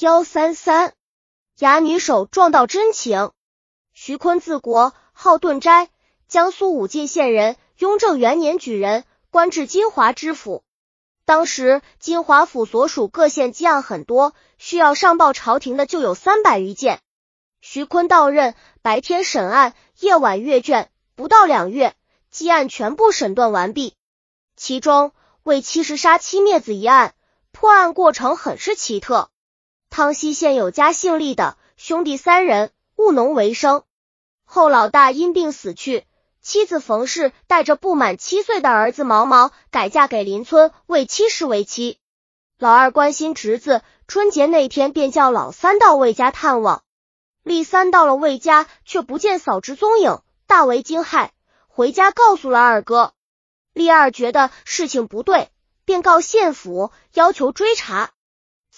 幺三三，哑女手撞到真情。徐坤字国，号顿斋，江苏武进县人，雍正元年举人，官至金华知府。当时金华府所属各县积案很多，需要上报朝廷的就有三百余件。徐坤到任，白天审案，夜晚阅卷，不到两月，积案全部审断完毕。其中为七十杀妻灭子一案，破案过程很是奇特。汤溪县有家姓厉的兄弟三人，务农为生。后老大因病死去，妻子冯氏带着不满七岁的儿子毛毛改嫁给邻村魏七氏为妻。老二关心侄子，春节那天便叫老三到魏家探望。李三到了魏家，却不见嫂侄踪影，大为惊骇，回家告诉了二哥。李二觉得事情不对，便告县府，要求追查。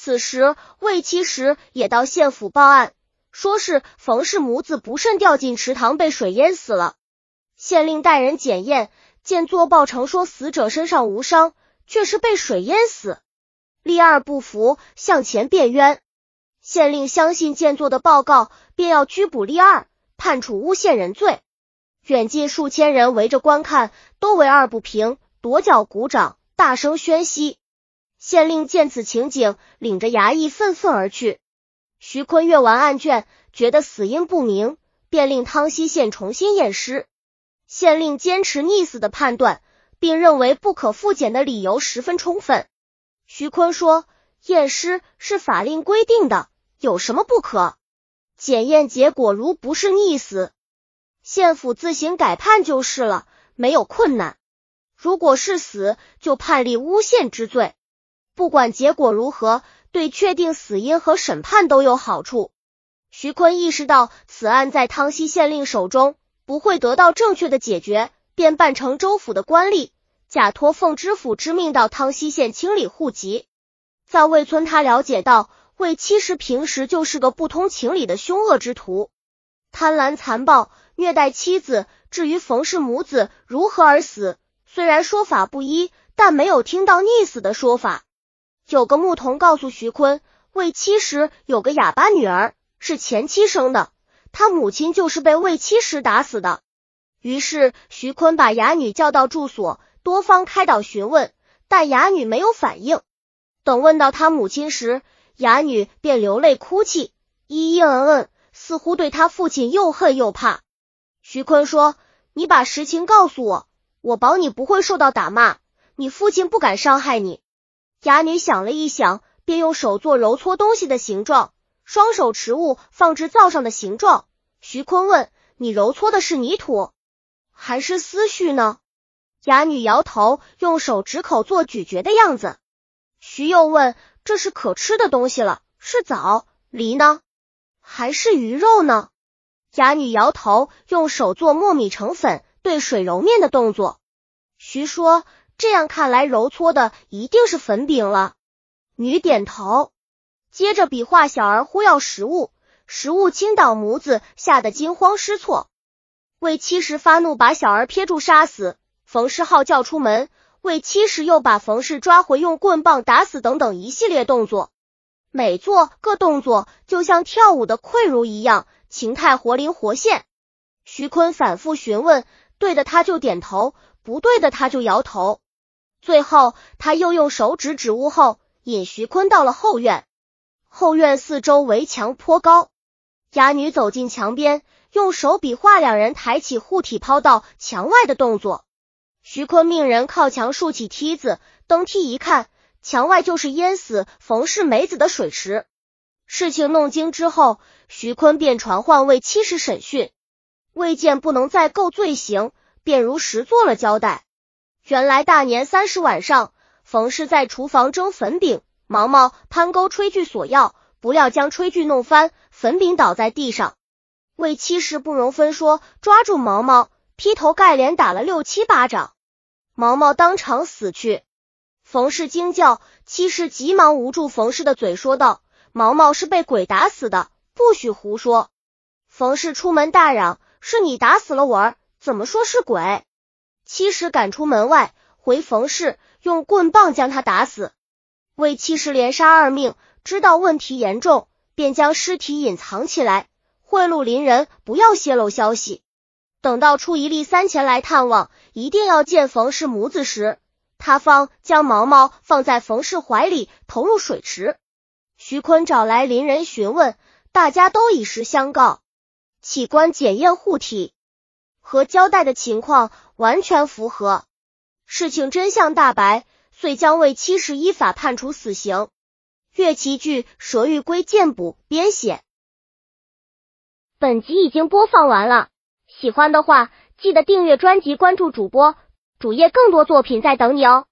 此时魏七时也到县府报案。说是冯氏母子不慎掉进池塘，被水淹死了。县令带人检验，见作报呈说死者身上无伤，却是被水淹死。立二不服，向前辩冤。县令相信见作的报告，便要拘捕立二，判处诬陷人罪。远近数千人围着观看，都为二不平，跺脚鼓掌，大声喧嬉。县令见此情景，领着衙役愤愤而去。徐坤阅完案卷，觉得死因不明，便令汤溪县重新验尸。县令坚持溺死的判断，并认为不可复检的理由十分充分。徐坤说：“验尸是法令规定的，有什么不可？检验结果如不是溺死，县府自行改判就是了，没有困难。如果是死，就判立诬陷之罪。不管结果如何。”对确定死因和审判都有好处。徐坤意识到此案在汤溪县令手中不会得到正确的解决，便扮成州府的官吏，假托奉知府之命到汤溪县清理户籍。在魏村，他了解到魏七十平时就是个不通情理的凶恶之徒，贪婪残暴，虐待妻子。至于冯氏母子如何而死，虽然说法不一，但没有听到溺死的说法。有个牧童告诉徐坤，魏七时有个哑巴女儿，是前妻生的，他母亲就是被魏七时打死的。于是徐坤把哑女叫到住所，多方开导询问，但哑女没有反应。等问到他母亲时，哑女便流泪哭泣，咿咿嗯嗯，似乎对他父亲又恨又怕。徐坤说：“你把实情告诉我，我保你不会受到打骂，你父亲不敢伤害你。”哑女想了一想，便用手做揉搓东西的形状，双手持物放置灶上的形状。徐坤问：“你揉搓的是泥土还是思绪呢？”哑女摇头，用手指口做咀嚼的样子。徐又问：“这是可吃的东西了？是枣、梨呢，还是鱼肉呢？”哑女摇头，用手做糯米成粉、兑水揉面的动作。徐说。这样看来，揉搓的一定是粉饼了。女点头，接着比划小儿呼要食物，食物倾倒，母子吓得惊慌失措。魏七时发怒，把小儿撇住杀死。冯氏号叫出门，魏七时又把冯氏抓回，用棍棒打死，等等一系列动作。每做个动作，就像跳舞的溃如一样，情态活灵活现。徐坤反复询问，对的他就点头，不对的他就摇头。最后，他又用手指指屋后，引徐坤到了后院。后院四周围墙颇高，哑女走进墙边，用手比划两人抬起护体抛到墙外的动作。徐坤命人靠墙竖起梯子，登梯一看，墙外就是淹死冯氏梅子的水池。事情弄清之后，徐坤便传唤魏七十审讯，魏见不能再构罪行，便如实做了交代。原来大年三十晚上，冯氏在厨房蒸粉饼，毛毛攀钩炊具索要，不料将炊具弄翻，粉饼倒在地上。魏七十不容分说，抓住毛毛，劈头盖脸打了六七巴掌，毛毛当场死去。冯氏惊叫，七十急忙捂住冯氏的嘴，说道：“毛毛是被鬼打死的，不许胡说。”冯氏出门大嚷：“是你打死了我儿，怎么说是鬼？”七十赶出门外，回冯氏用棍棒将他打死。为七十连杀二命，知道问题严重，便将尸体隐藏起来，贿赂邻人不要泄露消息。等到出一例三前来探望，一定要见冯氏母子时，他方将毛毛放在冯氏怀里，投入水池。徐坤找来邻人询问，大家都以实相告，起官检验护体和交代的情况完全符合，事情真相大白，遂将为七十依法判处死刑。岳其剧《蛇玉龟剑补》编写。本集已经播放完了，喜欢的话记得订阅专辑，关注主播主页，更多作品在等你哦。